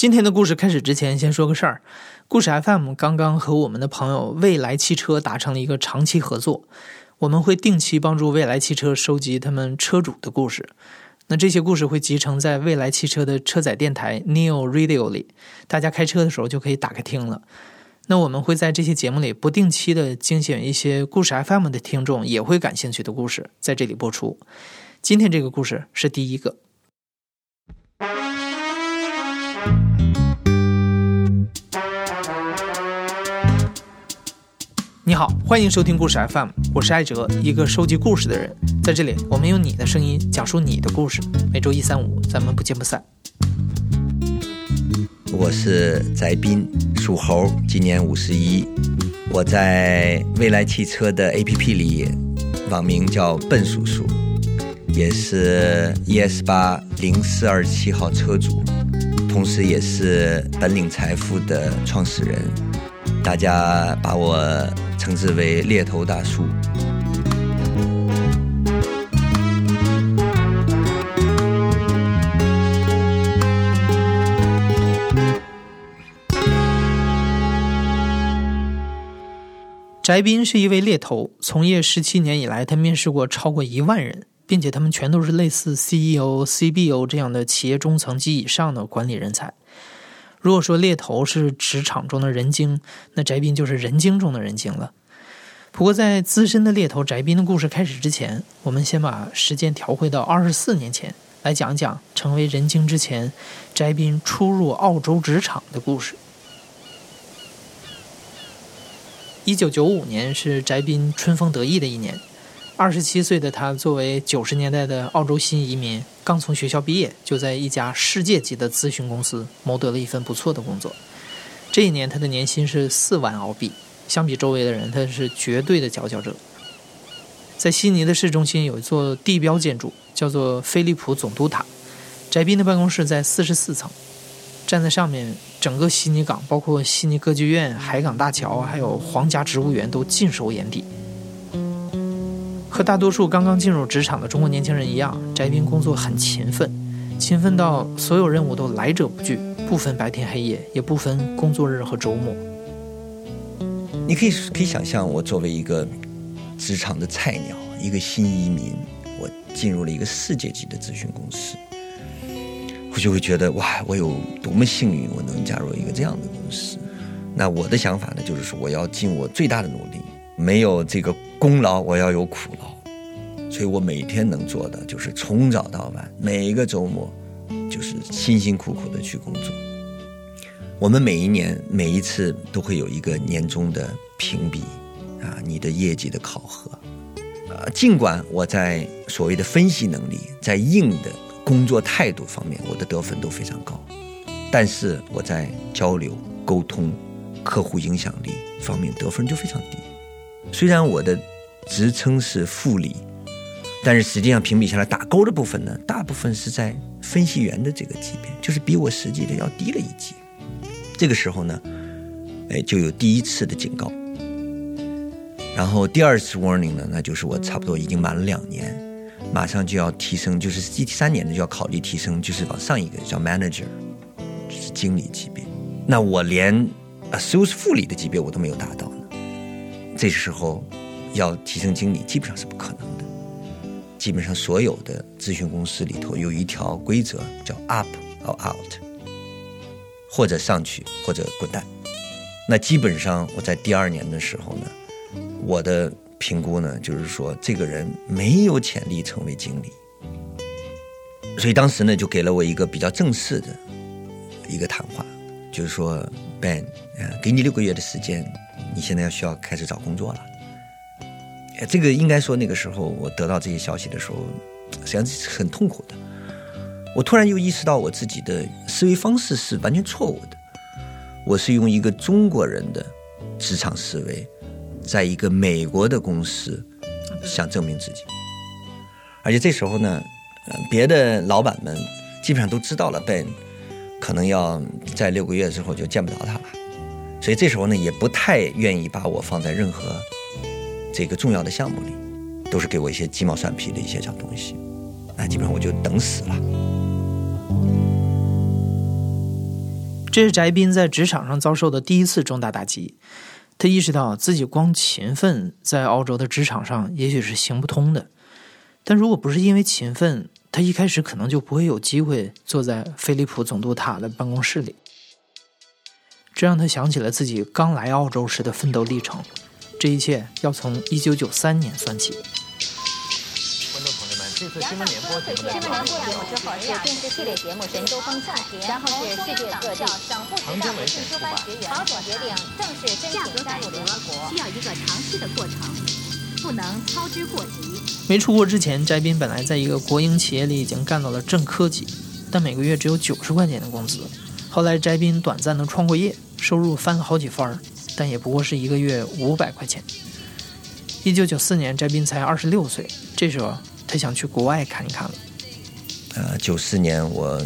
今天的故事开始之前，先说个事儿。故事 FM 刚刚和我们的朋友未来汽车达成了一个长期合作，我们会定期帮助未来汽车收集他们车主的故事。那这些故事会集成在未来汽车的车载电台 Neo Radio 里，大家开车的时候就可以打开听了。那我们会在这些节目里不定期的精选一些故事 FM 的听众也会感兴趣的故事，在这里播出。今天这个故事是第一个。你好，欢迎收听故事 FM，我是艾哲，一个收集故事的人。在这里，我们用你的声音讲述你的故事。每周一、三、五，咱们不见不散。我是翟斌，属猴，今年五十一。我在未来汽车的 APP 里，网名叫笨叔叔，也是 ES 八零四二七号车主，同时也是本领财富的创始人。大家把我称之为猎头大叔。翟斌是一位猎头，从业十七年以来，他面试过超过一万人，并且他们全都是类似 CEO、CBO 这样的企业中层及以上的管理人才。如果说猎头是职场中的人精，那翟斌就是人精中的人精了。不过，在资深的猎头翟斌的故事开始之前，我们先把时间调回到二十四年前，来讲讲成为人精之前，翟斌初入澳洲职场的故事。一九九五年是翟斌春风得意的一年。二十七岁的他，作为九十年代的澳洲新移民，刚从学校毕业，就在一家世界级的咨询公司谋得了一份不错的工作。这一年，他的年薪是四万澳币，相比周围的人，他是绝对的佼佼者。在悉尼的市中心有一座地标建筑，叫做飞利浦总督塔。翟斌的办公室在四十四层，站在上面，整个悉尼港，包括悉尼歌剧院、海港大桥，还有皇家植物园，都尽收眼底。和大多数刚刚进入职场的中国年轻人一样，翟斌工作很勤奋，勤奋到所有任务都来者不拒，不分白天黑夜，也不分工作日和周末。你可以可以想象，我作为一个职场的菜鸟，一个新移民，我进入了一个世界级的咨询公司，我就会觉得哇，我有多么幸运，我能加入一个这样的公司。那我的想法呢，就是说我要尽我最大的努力。没有这个功劳，我要有苦劳，所以我每天能做的就是从早到晚，每一个周末，就是辛辛苦苦的去工作。我们每一年每一次都会有一个年终的评比，啊，你的业绩的考核，啊，尽管我在所谓的分析能力，在硬的工作态度方面，我的得分都非常高，但是我在交流、沟通、客户影响力方面得分就非常低。虽然我的职称是副理，但是实际上评比下来打勾的部分呢，大部分是在分析员的这个级别，就是比我实际的要低了一级。这个时候呢，哎，就有第一次的警告。然后第二次 warning 呢，那就是我差不多已经满了两年，马上就要提升，就是第三年呢就要考虑提升，就是往上一个叫 manager，就是经理级别。那我连 associate 副理的级别我都没有达到呢。这时候，要提升经理基本上是不可能的。基本上所有的咨询公司里头有一条规则叫 up or out，或者上去或者滚蛋。那基本上我在第二年的时候呢，我的评估呢就是说这个人没有潜力成为经理。所以当时呢就给了我一个比较正式的一个谈话，就是说 Ben，给你六个月的时间。你现在要需要开始找工作了，这个应该说那个时候我得到这些消息的时候，实际上是很痛苦的。我突然又意识到我自己的思维方式是完全错误的。我是用一个中国人的职场思维，在一个美国的公司想证明自己，而且这时候呢，别的老板们基本上都知道了，Ben 可能要在六个月之后就见不着他了。所以这时候呢，也不太愿意把我放在任何这个重要的项目里，都是给我一些鸡毛蒜皮的一些小东西，那基本上我就等死了。这是翟斌在职场上遭受的第一次重大打击。他意识到自己光勤奋在澳洲的职场上也许是行不通的，但如果不是因为勤奋，他一开始可能就不会有机会坐在飞利浦总督塔的办公室里。这让他想起了自己刚来澳洲时的奋斗历程。这一切要从一九九三年算起。这次新闻联播节目之后是电视系列节目《神州风采》，然后是世界各地省部级大会进修班学员考总决定正式申请加入联合国，需要一个长期的过程，不能操之过急。没出国之前，翟斌本来在一个国营企业里已经干到了正科级，但每个月只有九十块钱的工资。后来翟斌短暂的创过业，收入翻了好几番儿，但也不过是一个月五百块钱。一九九四年，翟斌才二十六岁，这时候。他想去国外看一看了。呃，九四年我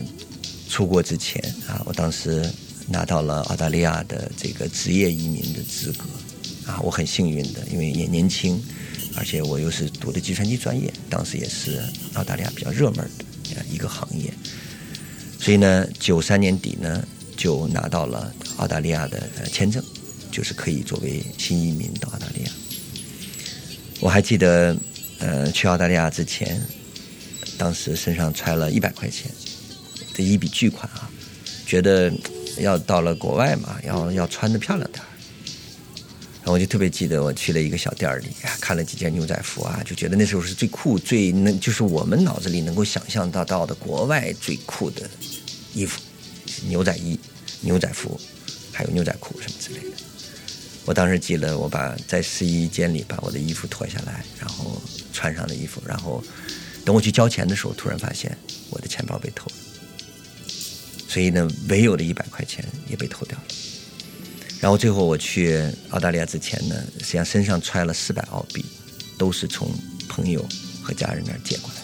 出国之前啊，我当时拿到了澳大利亚的这个职业移民的资格啊，我很幸运的，因为也年轻，而且我又是读的计算机专业，当时也是澳大利亚比较热门的一个行业，所以呢，九三年底呢就拿到了澳大利亚的签证，就是可以作为新移民到澳大利亚。我还记得。呃，去澳大利亚之前，当时身上揣了一百块钱，这一笔巨款啊，觉得要到了国外嘛，要要穿的漂亮点然后我就特别记得，我去了一个小店里，看了几件牛仔服啊，就觉得那时候是最酷、最能，就是我们脑子里能够想象到到的国外最酷的衣服，牛仔衣、牛仔服，还有牛仔裤什么之类的。我当时记得，我把在试衣间里把我的衣服脱下来，然后穿上了衣服，然后等我去交钱的时候，突然发现我的钱包被偷了，所以呢，唯有的一百块钱也被偷掉了。然后最后我去澳大利亚之前呢，实际上身上揣了四百澳币，都是从朋友和家人那儿借过来。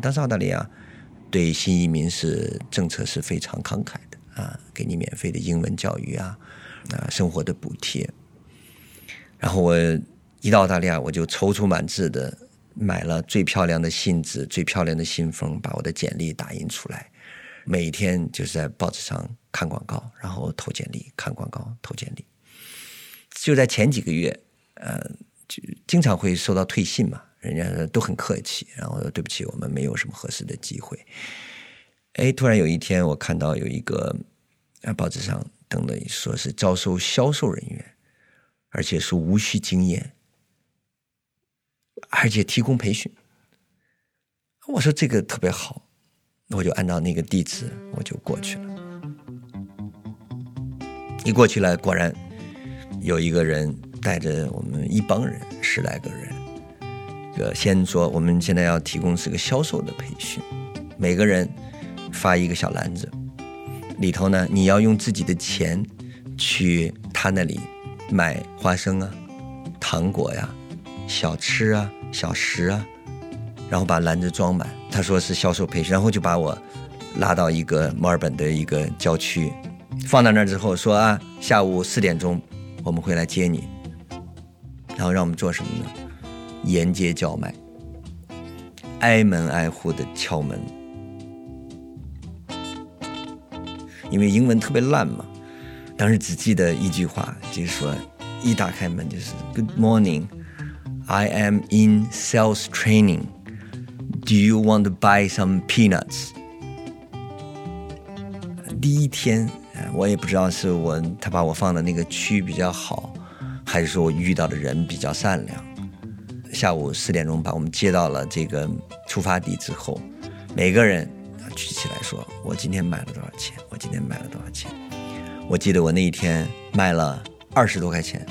当时澳大利亚对新移民是政策是非常慷慨的啊，给你免费的英文教育啊，啊生活的补贴。然后我一到澳大利亚，我就踌躇满志的买了最漂亮的信纸、最漂亮的信封，把我的简历打印出来，每天就是在报纸上看广告，然后投简历，看广告，投简历。就在前几个月，呃，就经常会收到退信嘛。人家都很客气，然后说对不起，我们没有什么合适的机会。哎，突然有一天，我看到有一个报纸上登的，说是招收销售人员，而且是无需经验，而且提供培训。我说这个特别好，我就按照那个地址，我就过去了。一过去了，果然有一个人带着我们一帮人，十来个人。个先说，我们现在要提供是个销售的培训，每个人发一个小篮子，里头呢，你要用自己的钱去他那里买花生啊、糖果呀、小吃啊、小食啊，然后把篮子装满。他说是销售培训，然后就把我拉到一个墨尔本的一个郊区，放到那儿之后说啊，下午四点钟我们会来接你，然后让我们做什么呢？沿街叫卖，挨门挨户的敲门，因为英文特别烂嘛，当时只记得一句话，就是说一打开门就是 Good morning, I am in sales training. Do you want to buy some peanuts? 第一天，我也不知道是我他把我放的那个区比较好，还是说我遇到的人比较善良。下午四点钟把我们接到了这个出发地之后，每个人举起来说：“我今天买了多少钱？我今天买了多少钱？”我记得我那一天卖了二十多块钱，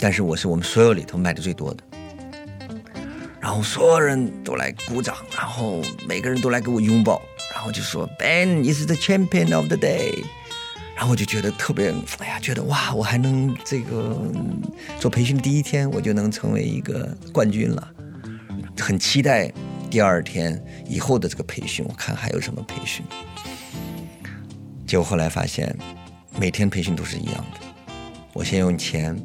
但是我是我们所有里头卖的最多的。然后所有人都来鼓掌，然后每个人都来给我拥抱，然后就说：“Ben is the champion of the day。”然后我就觉得特别，哎呀，觉得哇，我还能这个做培训第一天，我就能成为一个冠军了，很期待第二天以后的这个培训，我看还有什么培训。结果后来发现，每天培训都是一样的，我先用钱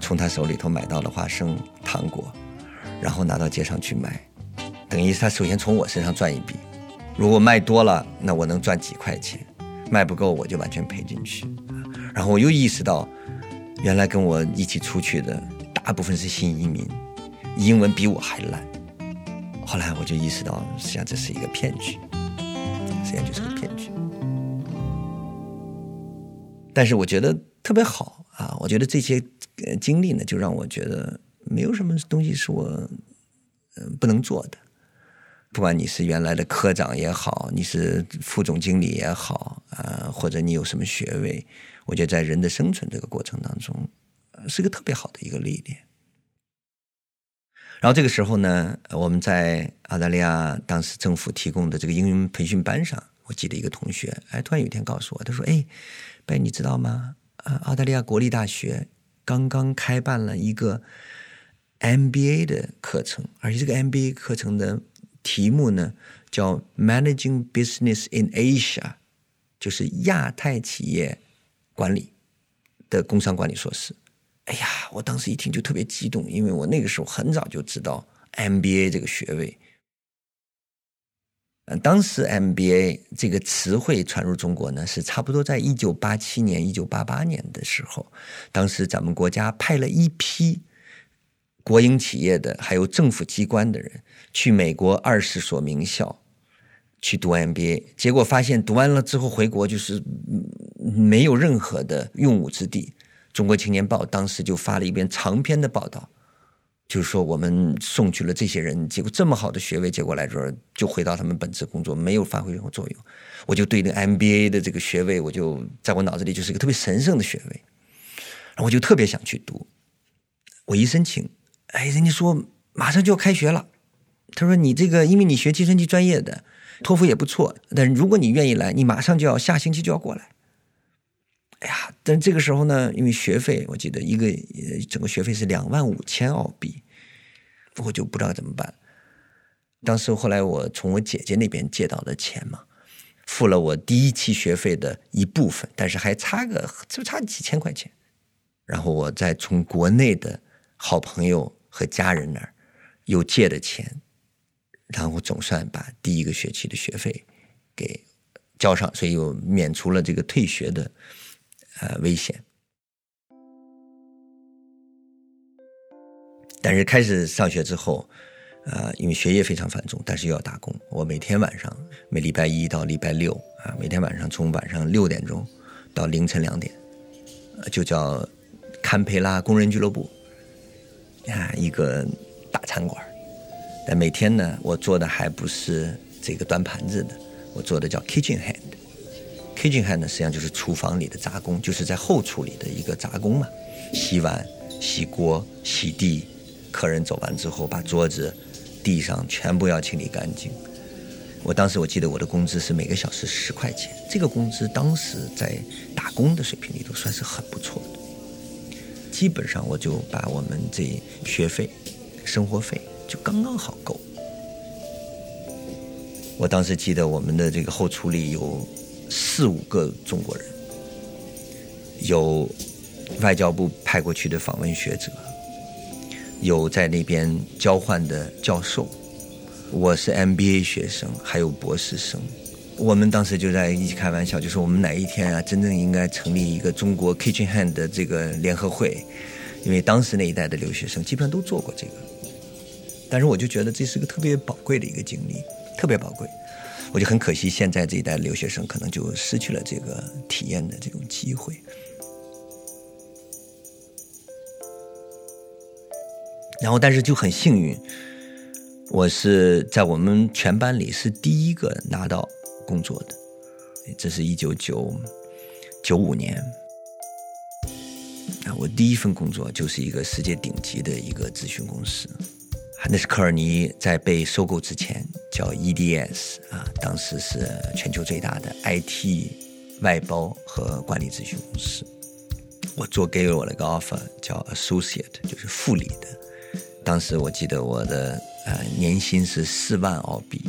从他手里头买到了花生糖果，然后拿到街上去卖，等于他首先从我身上赚一笔。如果卖多了，那我能赚几块钱；卖不够，我就完全赔进去。然后我又意识到，原来跟我一起出去的大部分是新移民，英文比我还烂。后来我就意识到，实际上这是一个骗局，实际上就是个骗局。但是我觉得特别好啊！我觉得这些经历呢，就让我觉得没有什么东西是我嗯不能做的。不管你是原来的科长也好，你是副总经理也好啊，或者你有什么学位，我觉得在人的生存这个过程当中，是个特别好的一个历练。然后这个时候呢，我们在澳大利亚当时政府提供的这个英语培训班上，我记得一个同学，哎，突然有一天告诉我，他说：“哎，贝，你知道吗？啊，澳大利亚国立大学刚刚开办了一个 MBA 的课程，而且这个 MBA 课程的。”题目呢叫 Managing Business in Asia，就是亚太企业管理的工商管理硕士。哎呀，我当时一听就特别激动，因为我那个时候很早就知道 MBA 这个学位。嗯，当时 MBA 这个词汇传入中国呢，是差不多在一九八七年、一九八八年的时候，当时咱们国家派了一批。国营企业的还有政府机关的人去美国二十所名校去读 MBA，结果发现读完了之后回国就是没有任何的用武之地。中国青年报当时就发了一篇长篇的报道，就是说我们送去了这些人，结果这么好的学位，结果来这儿就回到他们本职工作，没有发挥任何作用。我就对那 MBA 的这个学位，我就在我脑子里就是一个特别神圣的学位，我就特别想去读。我一申请。哎，人家说马上就要开学了。他说：“你这个，因为你学计算机专业的，托福也不错。但是如果你愿意来，你马上就要下星期就要过来。”哎呀，但这个时候呢，因为学费，我记得一个整个学费是两万五千澳币，我就不知道怎么办。当时后来我从我姐姐那边借到的钱嘛，付了我第一期学费的一部分，但是还差个就差几千块钱。然后我再从国内的好朋友。和家人那儿又借的钱，然后总算把第一个学期的学费给交上，所以又免除了这个退学的呃危险。但是开始上学之后，啊，因为学业非常繁重，但是又要打工。我每天晚上，每礼拜一到礼拜六啊，每天晚上从晚上六点钟到凌晨两点，就叫堪培拉工人俱乐部。啊，一个大餐馆但每天呢，我做的还不是这个端盘子的，我做的叫 kitchen hand。kitchen hand 呢，实际上就是厨房里的杂工，就是在后厨里的一个杂工嘛，洗碗、洗锅、洗地，客人走完之后，把桌子、地上全部要清理干净。我当时我记得我的工资是每个小时十块钱，这个工资当时在打工的水平里头算是很不错的。基本上我就把我们这学费、生活费就刚刚好够。我当时记得我们的这个后厨里有四五个中国人，有外交部派过去的访问学者，有在那边交换的教授，我是 MBA 学生，还有博士生。我们当时就在一起开玩笑，就说我们哪一天啊，真正应该成立一个中国 Kitchen Hand 的这个联合会，因为当时那一代的留学生基本上都做过这个。但是我就觉得这是个特别宝贵的一个经历，特别宝贵。我就很可惜，现在这一代留学生可能就失去了这个体验的这种机会。然后，但是就很幸运，我是在我们全班里是第一个拿到。工作的，这是一九九九五年啊，我第一份工作就是一个世界顶级的一个咨询公司，那是科尔尼在被收购之前叫 EDS 啊，当时是全球最大的 IT 外包和管理咨询公司。我做给了我的个 offer 叫 Associate，就是副理的。当时我记得我的呃年薪是四万澳币。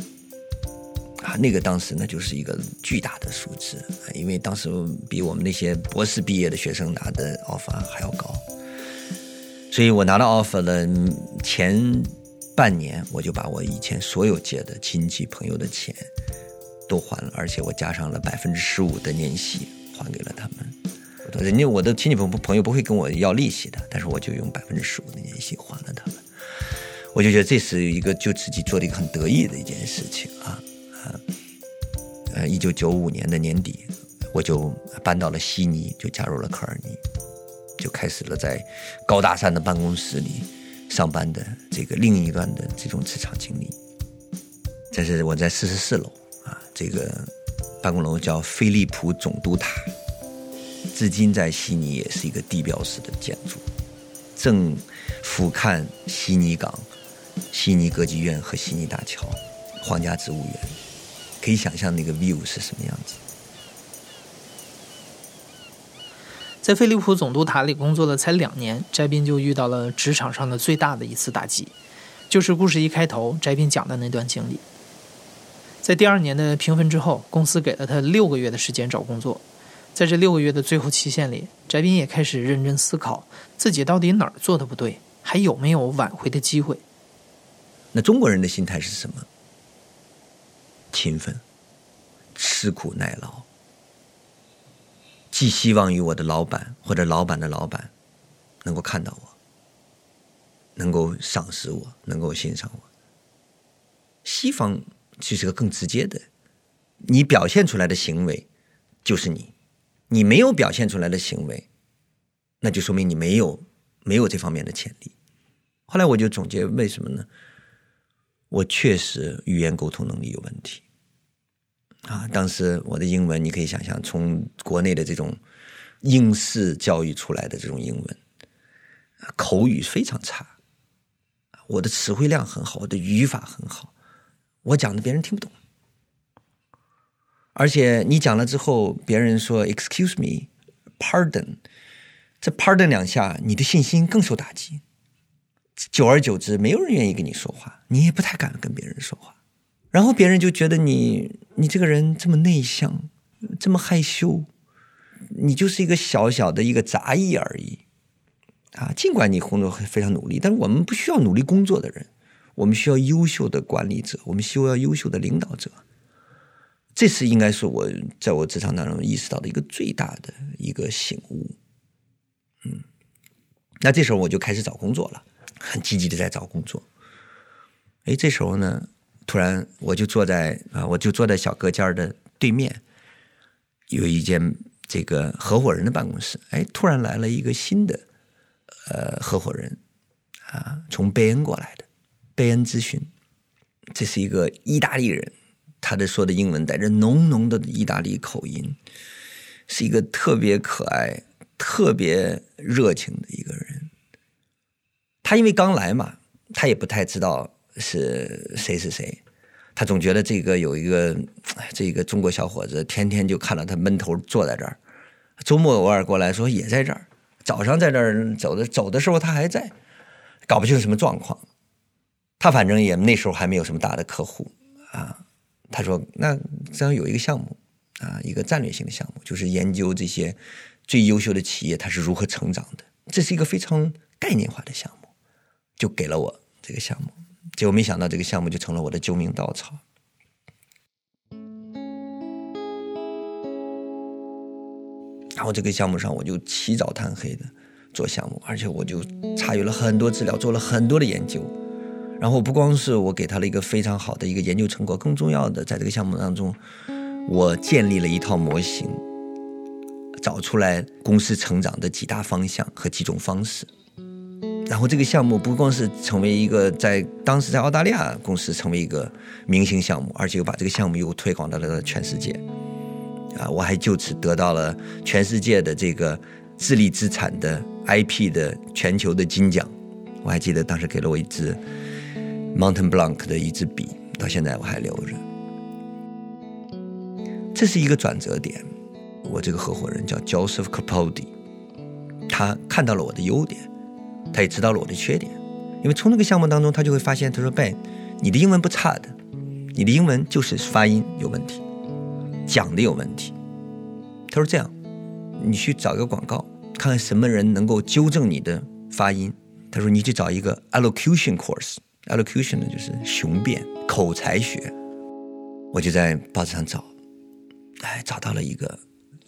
那个当时呢，就是一个巨大的数字，因为当时比我们那些博士毕业的学生拿的 offer 还要高。所以我拿到 offer 的前半年，我就把我以前所有借的亲戚朋友的钱都还了，而且我加上了百分之十五的年息还给了他们。人家我的亲戚朋朋友不会跟我要利息的，但是我就用百分之十五的年息还了他们。我就觉得这是一个就自己做的一个很得意的一件事情啊！呃，一九九五年的年底，我就搬到了悉尼，就加入了科尔尼。就开始了在高大上的办公室里上班的这个另一段的这种职场经历。这是我在四十四楼啊，这个办公楼叫飞利浦总督塔，至今在悉尼也是一个地标式的建筑，正俯瞰悉尼港、悉尼歌剧院和悉尼大桥、皇家植物园，可以想象那个 view 是什么样子。在飞利浦总督塔里工作了才两年，翟斌就遇到了职场上的最大的一次打击，就是故事一开头翟斌讲的那段经历。在第二年的评分之后，公司给了他六个月的时间找工作，在这六个月的最后期限里，翟斌也开始认真思考自己到底哪儿做的不对，还有没有挽回的机会。那中国人的心态是什么？勤奋，吃苦耐劳。寄希望于我的老板或者老板的老板能够看到我，能够赏识我，能够欣赏我。西方就是个更直接的，你表现出来的行为就是你，你没有表现出来的行为，那就说明你没有没有这方面的潜力。后来我就总结为什么呢？我确实语言沟通能力有问题。啊，当时我的英文，你可以想象，从国内的这种应试教育出来的这种英文，口语非常差。我的词汇量很好，我的语法很好，我讲的别人听不懂。而且你讲了之后，别人说 “excuse me, pardon”，这 “pardon” 两下，你的信心更受打击。久而久之，没有人愿意跟你说话，你也不太敢跟别人说话。然后别人就觉得你，你这个人这么内向，这么害羞，你就是一个小小的一个杂役而已，啊！尽管你工作非常努力，但是我们不需要努力工作的人，我们需要优秀的管理者，我们需要优秀的领导者。这是应该是我在我职场当中意识到的一个最大的一个醒悟。嗯，那这时候我就开始找工作了，很积极的在找工作。哎，这时候呢？突然，我就坐在啊，我就坐在小隔间的对面，有一间这个合伙人的办公室。哎，突然来了一个新的呃合伙人啊，从贝恩过来的，贝恩咨询。这是一个意大利人，他的说的英文带着浓浓的意大利口音，是一个特别可爱、特别热情的一个人。他因为刚来嘛，他也不太知道。是谁是谁？他总觉得这个有一个这个中国小伙子，天天就看到他闷头坐在这儿。周末偶尔过来说也在这儿，早上在这儿走的走的时候他还在，搞不清什么状况。他反正也那时候还没有什么大的客户啊。他说：“那这样有一个项目啊，一个战略性的项目，就是研究这些最优秀的企业它是如何成长的。这是一个非常概念化的项目，就给了我这个项目。”结果没想到，这个项目就成了我的救命稻草。然后这个项目上，我就起早贪黑的做项目，而且我就查阅了很多资料，做了很多的研究。然后不光是我给他了一个非常好的一个研究成果，更重要的，在这个项目当中，我建立了一套模型，找出来公司成长的几大方向和几种方式。然后这个项目不光是成为一个在当时在澳大利亚公司成为一个明星项目，而且又把这个项目又推广到了全世界，啊，我还就此得到了全世界的这个智力资产的 IP 的全球的金奖。我还记得当时给了我一支 Mountain Blanc 的一支笔，到现在我还留着。这是一个转折点。我这个合伙人叫 Joseph Capaldi，他看到了我的优点。他也知道了我的缺点，因为从那个项目当中，他就会发现，他说：“Ben，你的英文不差的，你的英文就是发音有问题，讲的有问题。”他说：“这样，你去找一个广告，看看什么人能够纠正你的发音，他说你去找一个 elocution course，elocution 呢就是雄辩口才学。我就在报纸上找，哎，找到了一个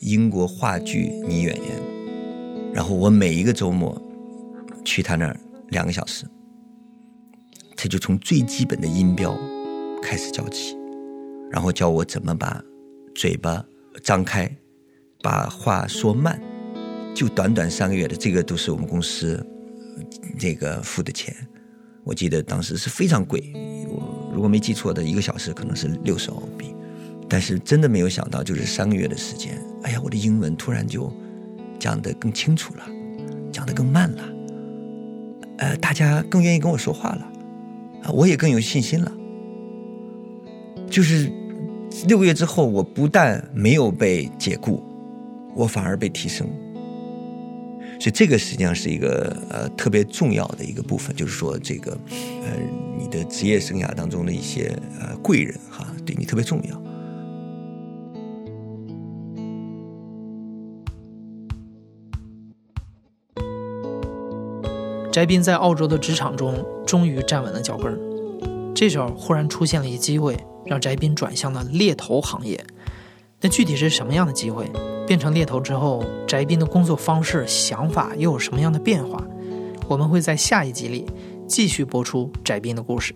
英国话剧女演员，然后我每一个周末去他那儿两个小时，他就从最基本的音标开始教起，然后教我怎么把嘴巴张开，把话说慢，就短短三个月的，这个都是我们公司这个付的钱，我记得当时是非常贵。我如果没记错的一个小时可能是六十澳币，但是真的没有想到，就是三个月的时间，哎呀，我的英文突然就讲得更清楚了，讲得更慢了，呃，大家更愿意跟我说话了，啊，我也更有信心了。就是六个月之后，我不但没有被解雇，我反而被提升。所以这个实际上是一个呃特别重要的一个部分，就是说这个呃你的职业生涯当中的一些呃贵人哈，对你特别重要。翟斌在澳洲的职场中终于站稳了脚跟儿，这时候忽然出现了一机会，让翟斌转向了猎头行业。那具体是什么样的机会？变成猎头之后，翟斌的工作方式、想法又有什么样的变化？我们会在下一集里继续播出翟斌的故事。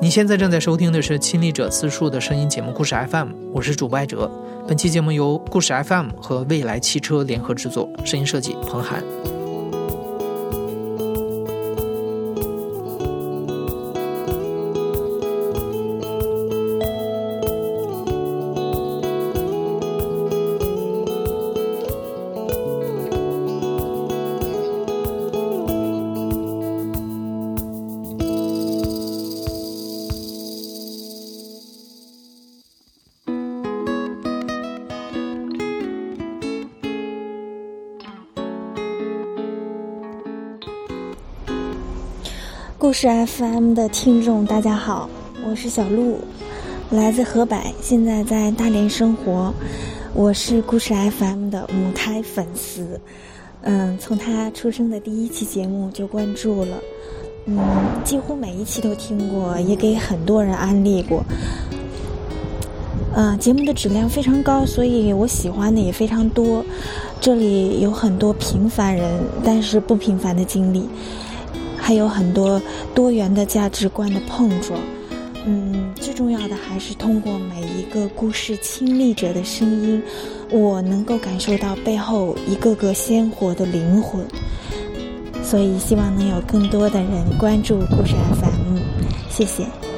你现在正在收听的是亲历者自述的声音节目《故事 FM》，我是主播艾哲。本期节目由故事 FM 和未来汽车联合制作，声音设计彭涵。故事 FM 的听众，大家好，我是小鹿，来自河北，现在在大连生活。我是故事 FM 的母胎粉丝，嗯，从他出生的第一期节目就关注了，嗯，几乎每一期都听过，也给很多人安利过。嗯，节目的质量非常高，所以我喜欢的也非常多。这里有很多平凡人，但是不平凡的经历。还有很多多元的价值观的碰撞，嗯，最重要的还是通过每一个故事亲历者的声音，我能够感受到背后一个个鲜活的灵魂。所以希望能有更多的人关注故事 FM，谢谢。